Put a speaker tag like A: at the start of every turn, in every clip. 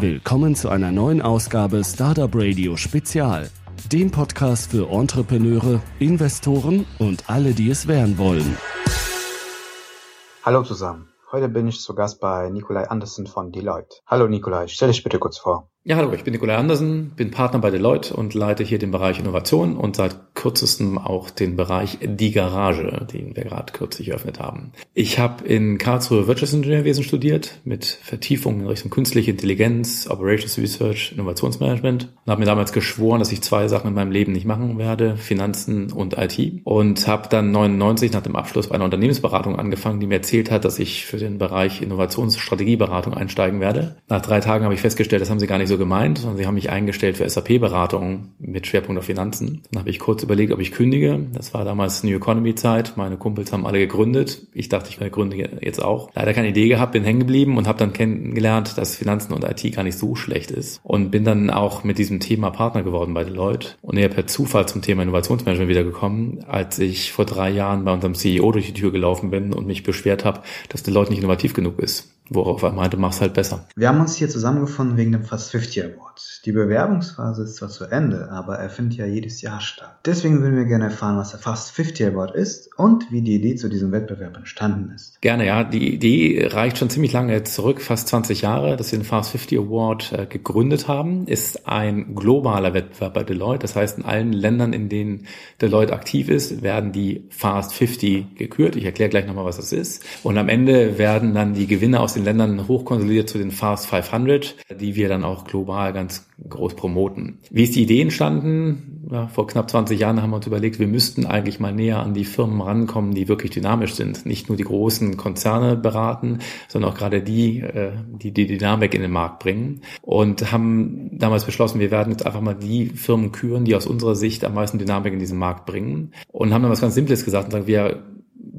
A: Willkommen zu einer neuen Ausgabe Startup Radio Spezial, dem Podcast für Entrepreneure, Investoren und alle, die es werden wollen.
B: Hallo zusammen. Heute bin ich zu Gast bei Nikolai Andersen von Deloitte. Hallo Nikolai, stell dich bitte kurz vor.
C: Ja, hallo, ich bin Nikolai Andersen, bin Partner bei Deloitte und leite hier den Bereich Innovation und seit kürzestem auch den Bereich Die Garage, den wir gerade kürzlich eröffnet haben. Ich habe in Karlsruhe Wirtschaftsingenieurwesen studiert mit Vertiefung in Richtung künstliche Intelligenz, Operations Research, Innovationsmanagement und habe mir damals geschworen, dass ich zwei Sachen in meinem Leben nicht machen werde, Finanzen und IT und habe dann 99 nach dem Abschluss bei einer Unternehmensberatung angefangen, die mir erzählt hat, dass ich für den Bereich Innovationsstrategieberatung einsteigen werde. Nach drei Tagen habe ich festgestellt, das haben sie gar nicht so gemeint, sondern sie haben mich eingestellt für SAP-Beratung mit Schwerpunkt auf Finanzen. Dann habe ich kurz überlegt, ob ich kündige. Das war damals New Economy Zeit. Meine Kumpels haben alle gegründet. Ich dachte, ich gründe jetzt auch. Leider keine Idee gehabt, bin hängen geblieben und habe dann kennengelernt, dass Finanzen und IT gar nicht so schlecht ist. Und bin dann auch mit diesem Thema Partner geworden bei Deloitte und eher per Zufall zum Thema Innovationsmanagement wiedergekommen, als ich vor drei Jahren bei unserem CEO durch die Tür gelaufen bin und mich beschwert habe, dass Deloitte nicht innovativ genug ist. Worauf er meinte, mach's halt besser.
B: Wir haben uns hier zusammengefunden wegen dem Fast 50 Award. Die Bewerbungsphase ist zwar zu Ende, aber er findet ja jedes Jahr statt. Deswegen würden wir gerne erfahren, was der Fast 50 Award ist und wie die Idee zu diesem Wettbewerb entstanden ist.
C: Gerne, ja. Die Idee reicht schon ziemlich lange zurück, fast 20 Jahre, dass wir den Fast 50 Award äh, gegründet haben. Ist ein globaler Wettbewerb bei Deloitte. Das heißt, in allen Ländern, in denen Deloitte aktiv ist, werden die Fast 50 gekürt. Ich erkläre gleich nochmal, was das ist. Und am Ende werden dann die Gewinner aus den Ländern hochkonsolidiert zu den Fast 500, die wir dann auch global ganz groß promoten. Wie ist die Idee entstanden? Ja, vor knapp 20 Jahren haben wir uns überlegt, wir müssten eigentlich mal näher an die Firmen rankommen, die wirklich dynamisch sind. Nicht nur die großen Konzerne beraten, sondern auch gerade die, äh, die die Dynamik in den Markt bringen. Und haben damals beschlossen, wir werden jetzt einfach mal die Firmen küren, die aus unserer Sicht am meisten Dynamik in diesen Markt bringen. Und haben dann was ganz Simples gesagt und sagen, wir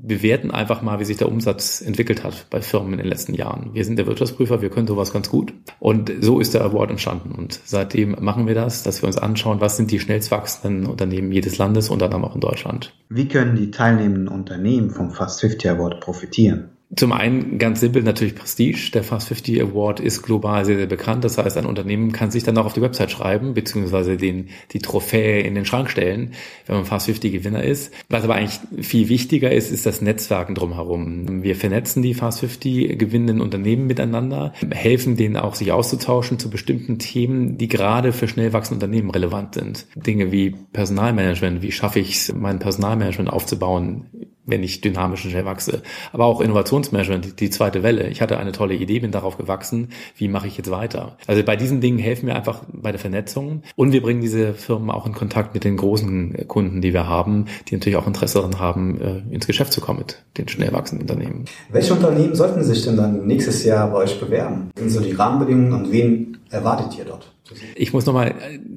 C: bewerten einfach mal, wie sich der Umsatz entwickelt hat bei Firmen in den letzten Jahren. Wir sind der Wirtschaftsprüfer, wir können sowas ganz gut. Und so ist der Award entstanden. Und seitdem machen wir das, dass wir uns anschauen, was sind die schnellst wachsenden Unternehmen jedes Landes und dann auch in Deutschland.
B: Wie können die teilnehmenden Unternehmen vom Fast 50 Award profitieren?
C: Zum einen ganz simpel natürlich Prestige. Der Fast 50 Award ist global sehr, sehr bekannt. Das heißt, ein Unternehmen kann sich dann auch auf die Website schreiben, beziehungsweise den, die Trophäe in den Schrank stellen, wenn man Fast 50 Gewinner ist. Was aber eigentlich viel wichtiger ist, ist das Netzwerken drumherum. Wir vernetzen die Fast 50 gewinnenden Unternehmen miteinander, helfen denen auch, sich auszutauschen zu bestimmten Themen, die gerade für schnell wachsende Unternehmen relevant sind. Dinge wie Personalmanagement, wie schaffe ich es, mein Personalmanagement aufzubauen, wenn ich dynamisch und schnell wachse. Aber auch Innovationsmanagement, die zweite Welle. Ich hatte eine tolle Idee, bin darauf gewachsen. Wie mache ich jetzt weiter? Also bei diesen Dingen helfen wir einfach bei der Vernetzung und wir bringen diese Firmen auch in Kontakt mit den großen Kunden, die wir haben, die natürlich auch Interesse daran haben, äh, ins Geschäft zu kommen mit den schnell wachsenden Unternehmen.
B: Welche Unternehmen sollten sich denn dann nächstes Jahr bei euch bewerben? Sind so die Rahmenbedingungen und wen erwartet ihr dort?
C: Ich muss nochmal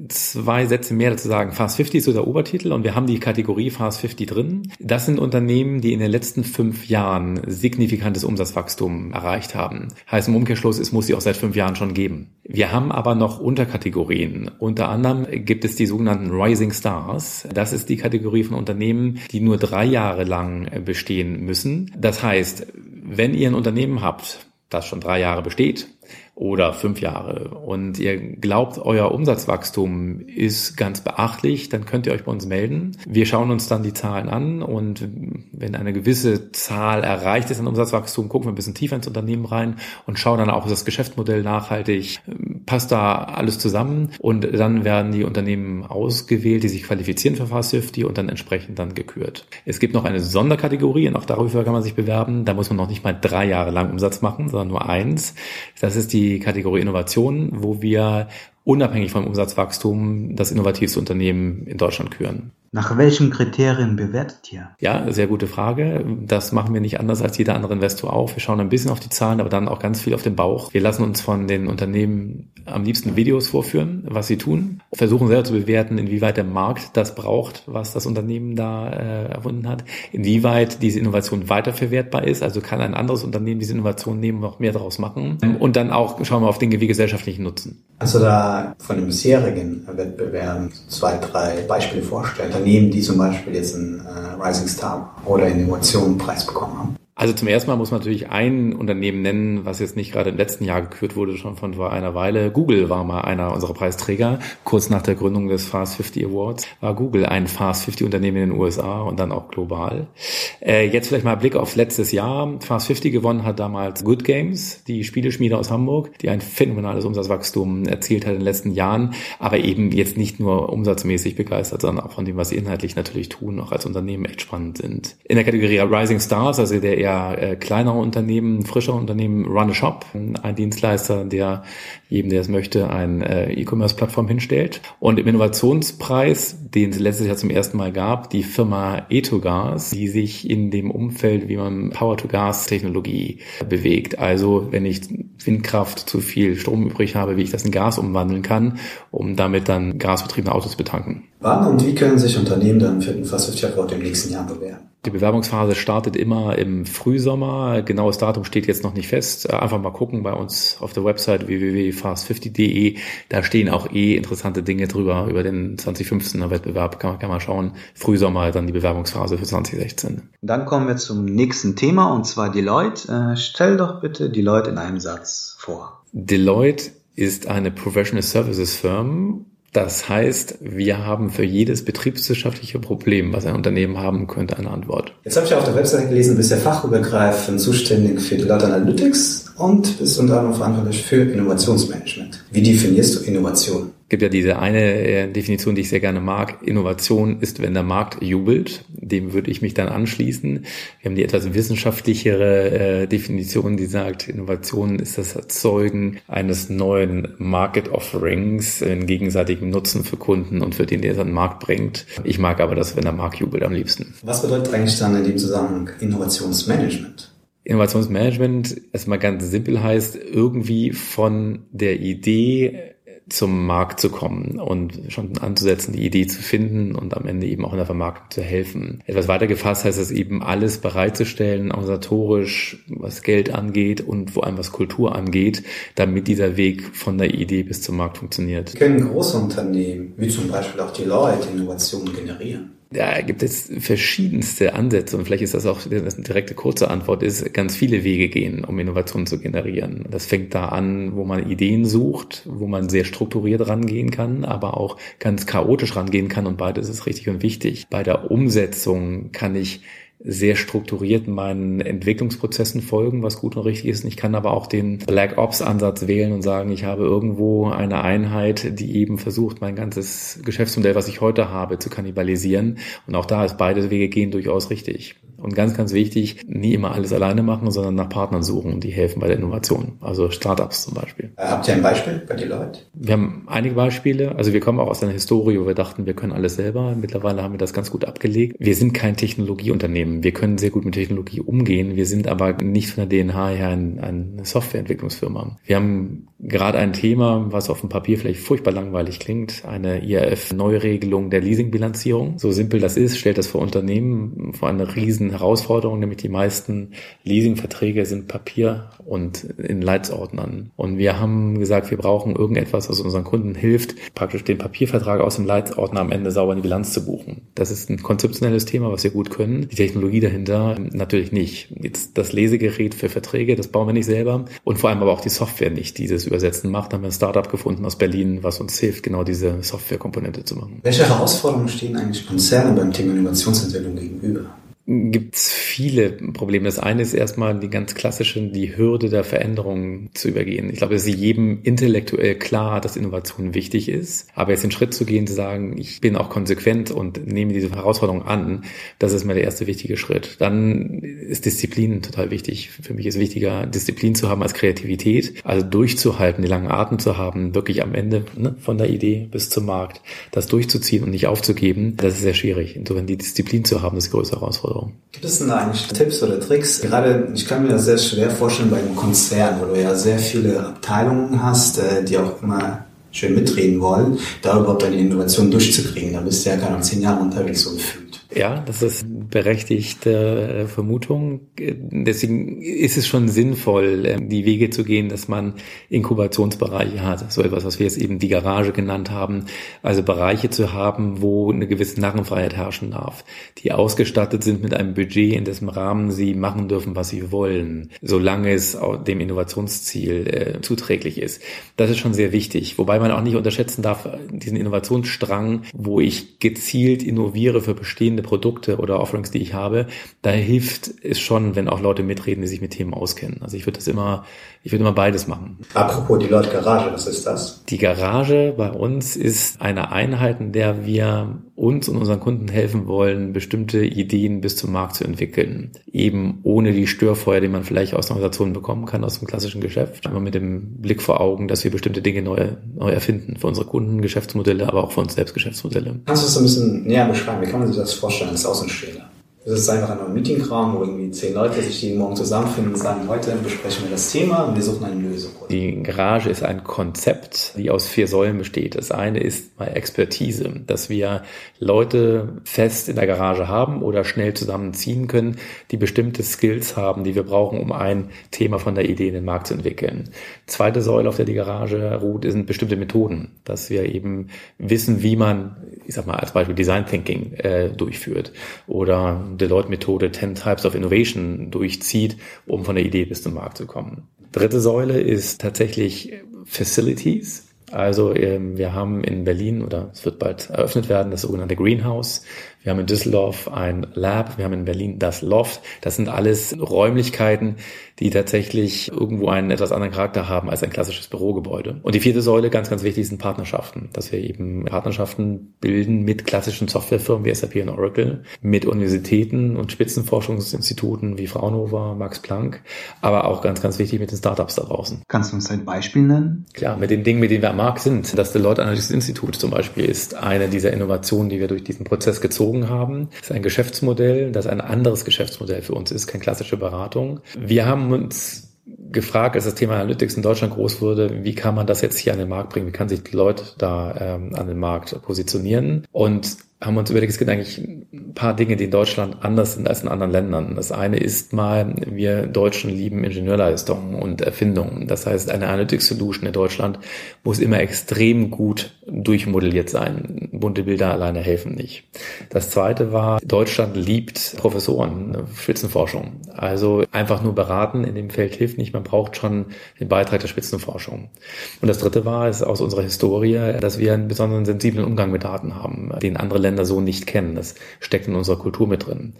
C: zwei Sätze mehr dazu sagen. Fast 50 ist so der Obertitel und wir haben die Kategorie Fast 50 drin. Das sind Unternehmen, die in den letzten fünf Jahren signifikantes Umsatzwachstum erreicht haben. Heißt im Umkehrschluss, es muss sie auch seit fünf Jahren schon geben. Wir haben aber noch Unterkategorien. Unter anderem gibt es die sogenannten Rising Stars. Das ist die Kategorie von Unternehmen, die nur drei Jahre lang bestehen müssen. Das heißt, wenn ihr ein Unternehmen habt, das schon drei Jahre besteht oder fünf Jahre und ihr glaubt, euer Umsatzwachstum ist ganz beachtlich, dann könnt ihr euch bei uns melden. Wir schauen uns dann die Zahlen an und wenn eine gewisse Zahl erreicht ist an Umsatzwachstum, gucken wir ein bisschen tiefer ins Unternehmen rein und schauen dann auch, ist das Geschäftsmodell nachhaltig, passt da alles zusammen und dann werden die Unternehmen ausgewählt, die sich qualifizieren für Fast 50 und dann entsprechend dann gekürt. Es gibt noch eine Sonderkategorie und auch darüber kann man sich bewerben. Da muss man noch nicht mal drei Jahre lang Umsatz machen, sondern nur eins. Das ist die Kategorie Innovation, wo wir unabhängig vom Umsatzwachstum das innovativste Unternehmen in Deutschland küren.
B: Nach welchen Kriterien bewertet ihr?
C: Ja, sehr gute Frage. Das machen wir nicht anders als jeder andere Investor auch. Wir schauen ein bisschen auf die Zahlen, aber dann auch ganz viel auf den Bauch. Wir lassen uns von den Unternehmen am liebsten Videos vorführen, was sie tun, versuchen selber zu bewerten, inwieweit der Markt das braucht, was das Unternehmen da äh, erfunden hat, inwieweit diese Innovation weiterverwertbar ist. Also kann ein anderes Unternehmen diese Innovation nehmen, noch mehr daraus machen. Und dann auch schauen wir auf Dinge wie gesellschaftlichen Nutzen.
B: Also da von den bisherigen Wettbewerben zwei, drei Beispiele vorstellen Unternehmen, die zum Beispiel jetzt einen äh, Rising Star oder Innovationenpreis bekommen haben?
C: Also zum ersten Mal muss man natürlich ein Unternehmen nennen, was jetzt nicht gerade im letzten Jahr gekürt wurde, schon von vor einer Weile. Google war mal einer unserer Preisträger. Kurz nach der Gründung des Fast 50 Awards war Google ein Fast 50 Unternehmen in den USA und dann auch global. Äh, jetzt vielleicht mal Blick auf letztes Jahr. Fast 50 gewonnen hat damals Good Games, die Spieleschmiede aus Hamburg, die ein phänomenales Umsatzwachstum erzielt hat in den letzten Jahren, aber eben jetzt nicht nur umsatzmäßig begeistert, sondern auch von dem, was sie inhaltlich natürlich tun, auch als Unternehmen echt spannend sind. In der Kategorie Rising Stars, also der eher äh, kleinere Unternehmen, frischer Unternehmen, Run a Shop, ein Dienstleister, der jedem, der es möchte, eine äh, E-Commerce-Plattform hinstellt. Und im Innovationspreis, den es letztes Jahr zum ersten Mal gab, die Firma Etogas, die sich in dem Umfeld, wie man Power-to-Gas-Technologie bewegt. Also wenn ich Windkraft zu viel Strom übrig habe, wie ich das in Gas umwandeln kann, um damit dann gasbetriebene Autos betanken.
B: Wann und wie können sich Unternehmen dann für den Fast 50 Award im nächsten Jahr bewerben?
C: Die Bewerbungsphase startet immer im Frühsommer. Genaues Datum steht jetzt noch nicht fest. Äh, einfach mal gucken bei uns auf der Website www.fast50.de. Da stehen auch eh interessante Dinge drüber über den 2015er Wettbewerb. Kann man, kann man schauen. Frühsommer dann die Bewerbungsphase für 2016.
B: Dann kommen wir zum nächsten Thema und zwar Deloitte. Äh, stell doch bitte Deloitte in einem Satz vor.
C: Deloitte ist eine Professional Services Firm das heißt, wir haben für jedes betriebswirtschaftliche Problem, was ein Unternehmen haben könnte, eine Antwort.
B: Jetzt habe ich auf der Website gelesen, du bist ja fachübergreifend zuständig für Deloitte Analytics und bist unter anderem verantwortlich für Innovationsmanagement. Wie definierst du Innovation?
C: gibt ja diese eine äh, Definition, die ich sehr gerne mag. Innovation ist, wenn der Markt jubelt. Dem würde ich mich dann anschließen. Wir haben die etwas wissenschaftlichere äh, Definition, die sagt, Innovation ist das Erzeugen eines neuen Market Offerings in gegenseitigem Nutzen für Kunden und für den, der es an den Markt bringt. Ich mag aber das, wenn der Markt jubelt am liebsten.
B: Was bedeutet eigentlich dann in dem Zusammenhang Innovationsmanagement?
C: Innovationsmanagement erstmal ganz simpel heißt, irgendwie von der Idee zum Markt zu kommen und schon anzusetzen, die Idee zu finden und am Ende eben auch in der Vermarktung zu helfen. Etwas weiter gefasst heißt es eben alles bereitzustellen, organisatorisch, was Geld angeht und vor allem was Kultur angeht, damit dieser Weg von der Idee bis zum Markt funktioniert.
B: Können große Unternehmen, wie zum Beispiel auch die Leute, Innovationen generieren?
C: Da gibt es verschiedenste Ansätze und vielleicht ist das auch eine direkte kurze Antwort ist, ganz viele Wege gehen, um Innovationen zu generieren. Das fängt da an, wo man Ideen sucht, wo man sehr strukturiert rangehen kann, aber auch ganz chaotisch rangehen kann und beides ist richtig und wichtig. Bei der Umsetzung kann ich sehr strukturiert meinen Entwicklungsprozessen folgen, was gut und richtig ist. Ich kann aber auch den Black Ops Ansatz wählen und sagen, ich habe irgendwo eine Einheit, die eben versucht, mein ganzes Geschäftsmodell, was ich heute habe, zu kannibalisieren. Und auch da ist beide Wege gehen durchaus richtig. Und ganz, ganz wichtig, nie immer alles alleine machen, sondern nach Partnern suchen, die helfen bei der Innovation. Also Startups zum Beispiel.
B: Äh, habt ihr ein Beispiel bei Deloitte?
C: Wir haben einige Beispiele. Also wir kommen auch aus einer Historie, wo wir dachten, wir können alles selber. Mittlerweile haben wir das ganz gut abgelegt. Wir sind kein Technologieunternehmen. Wir können sehr gut mit Technologie umgehen. Wir sind aber nicht von der DNH her ein, eine Softwareentwicklungsfirma. Wir haben gerade ein Thema, was auf dem Papier vielleicht furchtbar langweilig klingt, eine IRF-Neuregelung der Leasingbilanzierung. So simpel das ist, stellt das für Unternehmen vor eine riesen Herausforderung, nämlich die meisten Leasingverträge sind Papier und in Leitsordnern. Und wir haben gesagt, wir brauchen irgendetwas, was unseren Kunden hilft, praktisch den Papiervertrag aus dem Leitsordner am Ende sauber in die Bilanz zu buchen. Das ist ein konzeptionelles Thema, was wir gut können. Die Technologie dahinter natürlich nicht. Jetzt das Lesegerät für Verträge, das bauen wir nicht selber und vor allem aber auch die Software nicht, die das Übersetzen macht. Da haben wir ein Startup gefunden aus Berlin, was uns hilft, genau diese Softwarekomponente zu machen.
B: Welche Herausforderungen stehen eigentlich Konzernen beim Thema Innovationsentwicklung gegenüber?
C: Gibt es viele Probleme. Das eine ist erstmal die ganz klassischen, die Hürde der Veränderung zu übergehen. Ich glaube, es ist jedem intellektuell klar, dass Innovation wichtig ist. Aber jetzt den Schritt zu gehen, zu sagen, ich bin auch konsequent und nehme diese Herausforderung an, das ist mal der erste wichtige Schritt. Dann ist Disziplin total wichtig. Für mich ist wichtiger, Disziplin zu haben als Kreativität. Also durchzuhalten, die langen Atem zu haben, wirklich am Ende ne, von der Idee bis zum Markt, das durchzuziehen und nicht aufzugeben, das ist sehr schwierig. Insofern die Disziplin zu haben, ist die größte Herausforderung.
B: Gibt es denn da eigentlich Tipps oder Tricks? Gerade, ich kann mir das sehr schwer vorstellen bei einem Konzern, wo du ja sehr viele Abteilungen hast, äh, die auch immer schön mitreden wollen, da überhaupt deine Innovation durchzukriegen. Da bist du ja keine zehn Jahre unterwegs gefühlt.
C: Ja, das ist berechtigte äh, Vermutung. Deswegen ist es schon sinnvoll, ähm, die Wege zu gehen, dass man Inkubationsbereiche hat. So etwas, was wir jetzt eben die Garage genannt haben. Also Bereiche zu haben, wo eine gewisse Narrenfreiheit herrschen darf. Die ausgestattet sind mit einem Budget, in dessen Rahmen sie machen dürfen, was sie wollen, solange es dem Innovationsziel äh, zuträglich ist. Das ist schon sehr wichtig. Wobei man auch nicht unterschätzen darf, diesen Innovationsstrang, wo ich gezielt innoviere für bestehende Produkte oder Offerings, die ich habe, da hilft es schon, wenn auch Leute mitreden, die sich mit Themen auskennen. Also ich würde das immer, ich würde immer beides machen.
B: Apropos die Leute Garage, was ist das?
C: Die Garage bei uns ist eine Einheit, in der wir uns und unseren Kunden helfen wollen, bestimmte Ideen bis zum Markt zu entwickeln. Eben ohne die Störfeuer, die man vielleicht aus Organisationen bekommen kann, aus dem klassischen Geschäft. Aber mit dem Blick vor Augen, dass wir bestimmte Dinge neu, neu erfinden. Für unsere Kunden Geschäftsmodelle, aber auch für uns selbst Geschäftsmodelle.
B: Kannst du es ein bisschen näher beschreiben? Wie kann man sich das vorstellen als Außenstehender? Das ist einfach ein Meetingraum, wo irgendwie zehn Leute sich jeden Morgen zusammenfinden und sagen, heute besprechen wir das Thema und wir suchen eine Lösung.
C: Die Garage ist ein Konzept, die aus vier Säulen besteht. Das eine ist mal Expertise, dass wir Leute fest in der Garage haben oder schnell zusammenziehen können, die bestimmte Skills haben, die wir brauchen, um ein Thema von der Idee in den Markt zu entwickeln. Zweite Säule, auf der die Garage ruht, sind bestimmte Methoden, dass wir eben wissen, wie man, ich sag mal als Beispiel Design Thinking äh, durchführt oder Deloitte-Methode 10 Types of Innovation durchzieht, um von der Idee bis zum Markt zu kommen. Dritte Säule ist tatsächlich Facilities. Also ähm, wir haben in Berlin oder es wird bald eröffnet werden, das sogenannte Greenhouse. Wir haben in Düsseldorf ein Lab, wir haben in Berlin das Loft. Das sind alles Räumlichkeiten, die tatsächlich irgendwo einen etwas anderen Charakter haben als ein klassisches Bürogebäude. Und die vierte Säule, ganz, ganz wichtig, sind Partnerschaften. Dass wir eben Partnerschaften bilden mit klassischen Softwarefirmen wie SAP und Oracle, mit Universitäten und Spitzenforschungsinstituten wie Fraunhofer, Max Planck, aber auch ganz, ganz wichtig mit den Startups da draußen.
B: Kannst du uns ein Beispiel nennen?
C: Klar, mit den Dingen, mit denen wir am Markt sind. Das Deloitte Analytics Institute zum Beispiel ist eine dieser Innovationen, die wir durch diesen Prozess gezogen haben. Das ist ein Geschäftsmodell, das ein anderes Geschäftsmodell für uns ist, keine klassische Beratung. Wir haben uns gefragt, als das Thema Analytics in Deutschland groß wurde, wie kann man das jetzt hier an den Markt bringen? Wie kann sich die Leute da ähm, an den Markt positionieren? Und haben uns überlegt, es gibt eigentlich ein paar Dinge, die in Deutschland anders sind als in anderen Ländern. Das eine ist mal, wir Deutschen lieben Ingenieurleistungen und Erfindungen. Das heißt, eine Analytics Solution in Deutschland muss immer extrem gut durchmodelliert sein. Bunte Bilder alleine helfen nicht. Das zweite war, Deutschland liebt Professoren, Spitzenforschung. Also einfach nur beraten in dem Feld hilft nicht. Man braucht schon den Beitrag der Spitzenforschung. Und das dritte war, ist aus unserer Historie, dass wir einen besonderen sensiblen Umgang mit Daten haben, den andere Länder Länder so nicht kennen. Das steckt in unserer Kultur mit drin.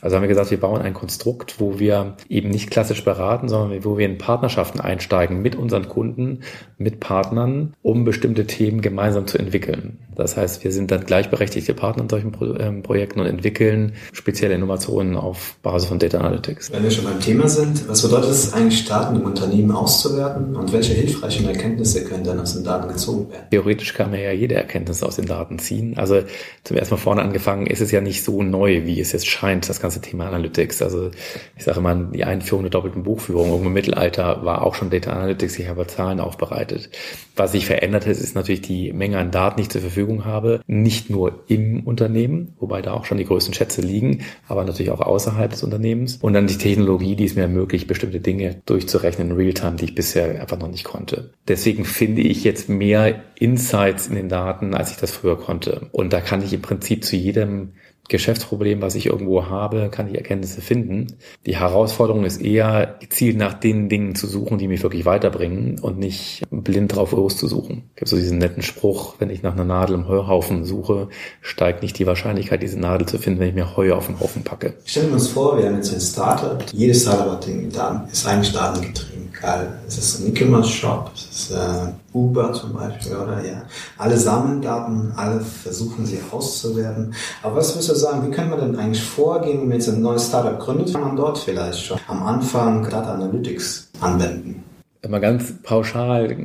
C: Also haben wir gesagt, wir bauen ein Konstrukt, wo wir eben nicht klassisch beraten, sondern wo wir in Partnerschaften einsteigen mit unseren Kunden, mit Partnern, um bestimmte Themen gemeinsam zu entwickeln. Das heißt, wir sind dann gleichberechtigte Partner in solchen Pro ähm, Projekten und entwickeln spezielle Innovationen auf Basis von Data Analytics.
B: Wenn wir schon beim Thema sind, was bedeutet es eigentlich, Daten im Unternehmen auszuwerten und welche hilfreichen Erkenntnisse können dann aus den Daten gezogen werden?
C: Theoretisch kann man ja jede Erkenntnis aus den Daten ziehen. Also zum ersten Mal vorne angefangen ist es ja nicht so neu, wie es jetzt scheint, das ganze Thema Analytics. Also ich sage immer, die Einführung der doppelten Buchführung im Mittelalter war auch schon Data Analytics, ich habe Zahlen aufbereitet. Was sich verändert hat, ist natürlich die Menge an Daten, die ich zur Verfügung habe, nicht nur im Unternehmen, wobei da auch schon die größten Schätze liegen, aber natürlich auch außerhalb des Unternehmens. Und dann die Technologie, die es mir ermöglicht, bestimmte Dinge durchzurechnen in Realtime, die ich bisher einfach noch nicht konnte. Deswegen finde ich jetzt mehr Insights in den Daten, als ich das früher konnte. Und da kann ich im Prinzip zu jedem Geschäftsproblem, was ich irgendwo habe, kann ich Erkenntnisse finden. Die Herausforderung ist eher, gezielt nach den Dingen zu suchen, die mich wirklich weiterbringen und nicht blind drauf loszusuchen. Es gibt so diesen netten Spruch, wenn ich nach einer Nadel im Heuhaufen suche, steigt nicht die Wahrscheinlichkeit, diese Nadel zu finden, wenn ich mir Heu auf den Haufen packe.
B: Stellen wir uns vor, wir haben jetzt ein Startup. Jedes Startup ist eigentlich datengetrieben geil. Es ist ein E-Commerce-Shop, es ist äh, Uber zum Beispiel, oder? Ja. Alle sammeln Daten, alle versuchen sie auszuwerten. Aber was würdest du sagen, wie kann man denn eigentlich vorgehen, wenn man jetzt ein neues Startup gründet, kann man dort vielleicht schon am Anfang Data Analytics anwenden?
C: Immer ganz pauschal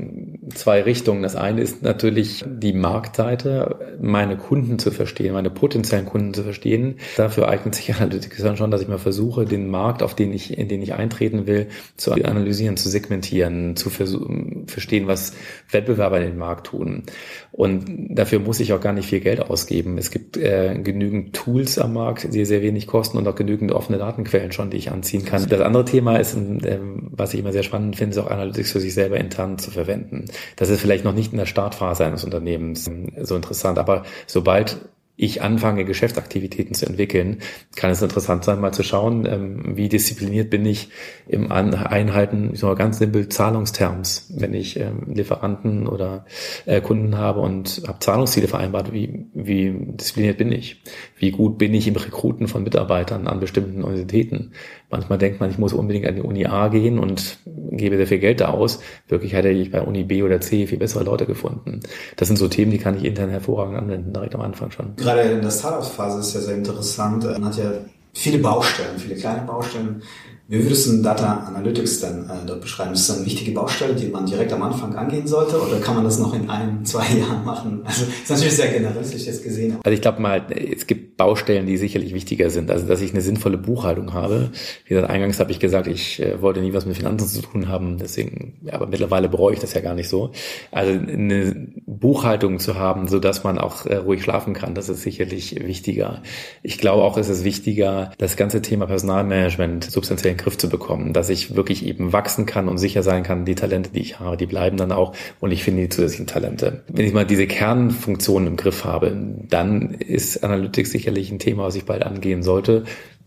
C: zwei Richtungen. Das eine ist natürlich die Marktseite, meine Kunden zu verstehen, meine potenziellen Kunden zu verstehen. Dafür eignet sich Analytics dann schon, dass ich mal versuche, den Markt, auf den ich, in den ich eintreten will, zu analysieren, zu segmentieren, zu verstehen, was Wettbewerber in den Markt tun. Und dafür muss ich auch gar nicht viel Geld ausgeben. Es gibt äh, genügend Tools am Markt, die sehr wenig kosten und auch genügend offene Datenquellen schon, die ich anziehen kann. Das andere Thema ist, äh, was ich immer sehr spannend finde, ist auch Analytics für sich selber intern zu verwenden. Das ist vielleicht noch nicht in der Startphase eines Unternehmens ähm, so interessant, aber sobald ich anfange, Geschäftsaktivitäten zu entwickeln, kann es interessant sein, mal zu schauen, ähm, wie diszipliniert bin ich im Einhalten, ich sag mal ganz simpel, Zahlungsterms. Wenn ich ähm, Lieferanten oder äh, Kunden habe und habe Zahlungsziele vereinbart, wie, wie diszipliniert bin ich? Wie gut bin ich im Rekruten von Mitarbeitern an bestimmten Universitäten? Manchmal denkt man, ich muss unbedingt an die Uni A gehen und gebe sehr viel Geld da aus. Wirklich hätte ich bei Uni B oder C viel bessere Leute gefunden. Das sind so Themen, die kann ich intern hervorragend anwenden, direkt am Anfang schon.
B: Gerade in der Startup-Phase ist ja sehr interessant. Man hat ja viele Baustellen, viele kleine Baustellen. Wie würdest du Data Analytics denn äh, dort beschreiben? Ist das eine wichtige Baustelle, die man direkt am Anfang angehen sollte oder kann man das noch in ein, zwei Jahren machen? Also ist natürlich sehr generalistisch jetzt gesehen.
C: Also ich glaube mal, es gibt Baustellen, die sicherlich wichtiger sind. Also dass ich eine sinnvolle Buchhaltung habe. Wie gesagt, eingangs habe ich gesagt, ich äh, wollte nie was mit Finanzen zu tun haben, deswegen, aber mittlerweile bereue ich das ja gar nicht so. Also eine Buchhaltung zu haben, so dass man auch äh, ruhig schlafen kann, das ist sicherlich wichtiger. Ich glaube auch, es ist wichtiger, das ganze Thema Personalmanagement substanziell in den Griff zu bekommen, dass ich wirklich eben wachsen kann und sicher sein kann, die Talente, die ich habe, die bleiben dann auch und ich finde die zusätzlichen Talente. Wenn ich mal diese Kernfunktionen im Griff habe, dann ist Analytics sicherlich ein Thema, was ich bald angehen sollte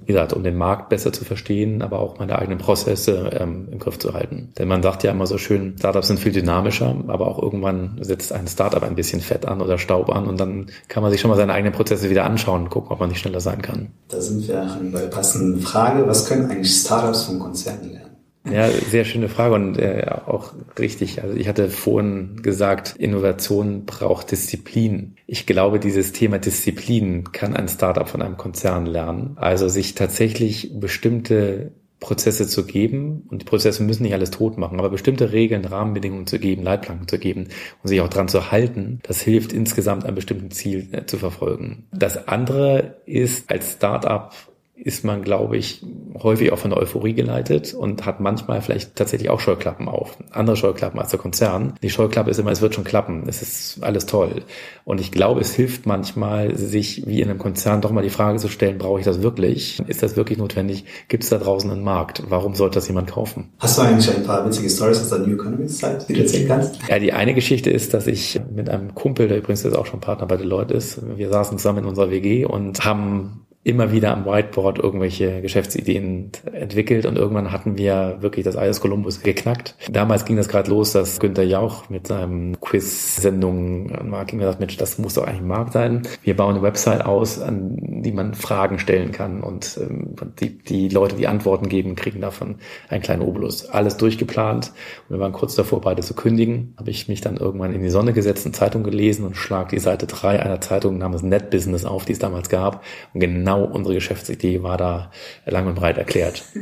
C: wie gesagt, um den Markt besser zu verstehen, aber auch meine eigenen Prozesse ähm, im Griff zu halten. Denn man sagt ja immer so schön, Startups sind viel dynamischer, aber auch irgendwann setzt ein Startup ein bisschen Fett an oder Staub an und dann kann man sich schon mal seine eigenen Prozesse wieder anschauen und gucken, ob man nicht schneller sein kann.
B: Da sind wir bei passenden Frage. Was können eigentlich Startups von Konzernen lernen?
C: Ja, sehr schöne Frage und äh, auch richtig. Also ich hatte vorhin gesagt, Innovation braucht Disziplin. Ich glaube, dieses Thema Disziplin kann ein Startup von einem Konzern lernen. Also sich tatsächlich bestimmte Prozesse zu geben und die Prozesse müssen nicht alles tot machen, aber bestimmte Regeln, Rahmenbedingungen zu geben, Leitplanken zu geben und sich auch dran zu halten, das hilft insgesamt ein bestimmtes Ziel äh, zu verfolgen. Das andere ist als Startup ist man, glaube ich, häufig auch von der Euphorie geleitet und hat manchmal vielleicht tatsächlich auch Scheuklappen auf. Andere Scheuklappen als der Konzern. Die Scheuklappe ist immer, es wird schon klappen, es ist alles toll. Und ich glaube, es hilft manchmal, sich wie in einem Konzern doch mal die Frage zu stellen, brauche ich das wirklich? Ist das wirklich notwendig? Gibt es da draußen einen Markt? Warum sollte das jemand kaufen?
B: Hast du eigentlich ein paar witzige Stories aus der New Economy Zeit, die du erzählen kannst?
C: Ja, die eine Geschichte ist, dass ich mit einem Kumpel, der übrigens jetzt auch schon Partner bei Deloitte ist, wir saßen zusammen in unserer WG und haben immer wieder am Whiteboard irgendwelche Geschäftsideen entwickelt und irgendwann hatten wir wirklich das Eis Columbus geknackt. Damals ging das gerade los, dass Günther Jauch mit seinem Quiz-Sendung Marketing gesagt, Mensch, das muss doch eigentlich ein Markt sein. Wir bauen eine Website aus, an die man Fragen stellen kann und ähm, die, die Leute, die Antworten geben, kriegen davon einen kleinen Obolus. Alles durchgeplant und wir waren kurz davor, beide zu kündigen. Habe ich mich dann irgendwann in die Sonne gesetzt, eine Zeitung gelesen und schlag die Seite 3 einer Zeitung namens Net Business auf, die es damals gab und genau genau unsere Geschäftsidee war da lang und breit erklärt.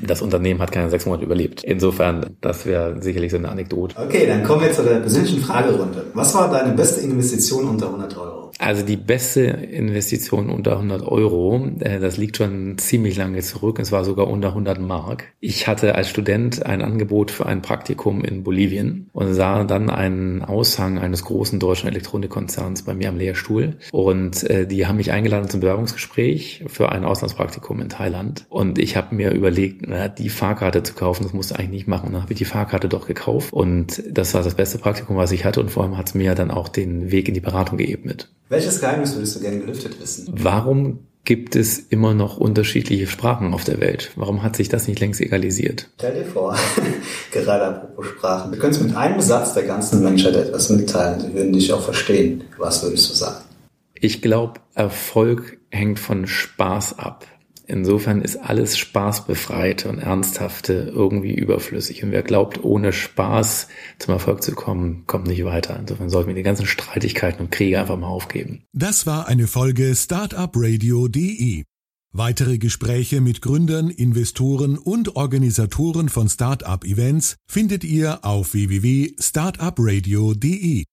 C: Das Unternehmen hat keine sechs Monate überlebt. Insofern, das wäre sicherlich so eine Anekdote.
B: Okay, dann kommen wir zu der persönlichen Fragerunde. Was war deine beste Investition unter 100 Euro?
C: Also die beste Investition unter 100 Euro, äh, das liegt schon ziemlich lange zurück. Es war sogar unter 100 Mark. Ich hatte als Student ein Angebot für ein Praktikum in Bolivien und sah dann einen Aushang eines großen deutschen Elektronikkonzerns bei mir am Lehrstuhl. Und äh, die haben mich eingeladen zum Bewerbungsgespräch für ein Auslandspraktikum in Thailand. Und ich habe mir überlegt, na, die Fahrkarte zu kaufen, das musste ich eigentlich nicht machen. Und dann habe ich die Fahrkarte doch gekauft. Und das war das beste Praktikum, was ich hatte. Und vor allem hat es mir dann auch den Weg in die Beratung geebnet.
B: Welches Geheimnis würdest du gerne gelüftet wissen?
C: Warum gibt es immer noch unterschiedliche Sprachen auf der Welt? Warum hat sich das nicht längst egalisiert?
B: Stell dir vor, gerade apropos Sprachen. Du könntest mit einem Satz der ganzen Menschheit etwas mitteilen. Sie würden dich auch verstehen. Was würdest du sagen?
C: Ich glaube, Erfolg hängt von Spaß ab. Insofern ist alles Spaßbefreite und Ernsthafte irgendwie überflüssig. Und wer glaubt, ohne Spaß zum Erfolg zu kommen, kommt nicht weiter. Insofern sollten wir die ganzen Streitigkeiten und Kriege einfach mal aufgeben.
A: Das war eine Folge Startup Radio.de.
D: Weitere Gespräche mit Gründern, Investoren und Organisatoren von Startup-Events findet ihr auf www.startupradio.de.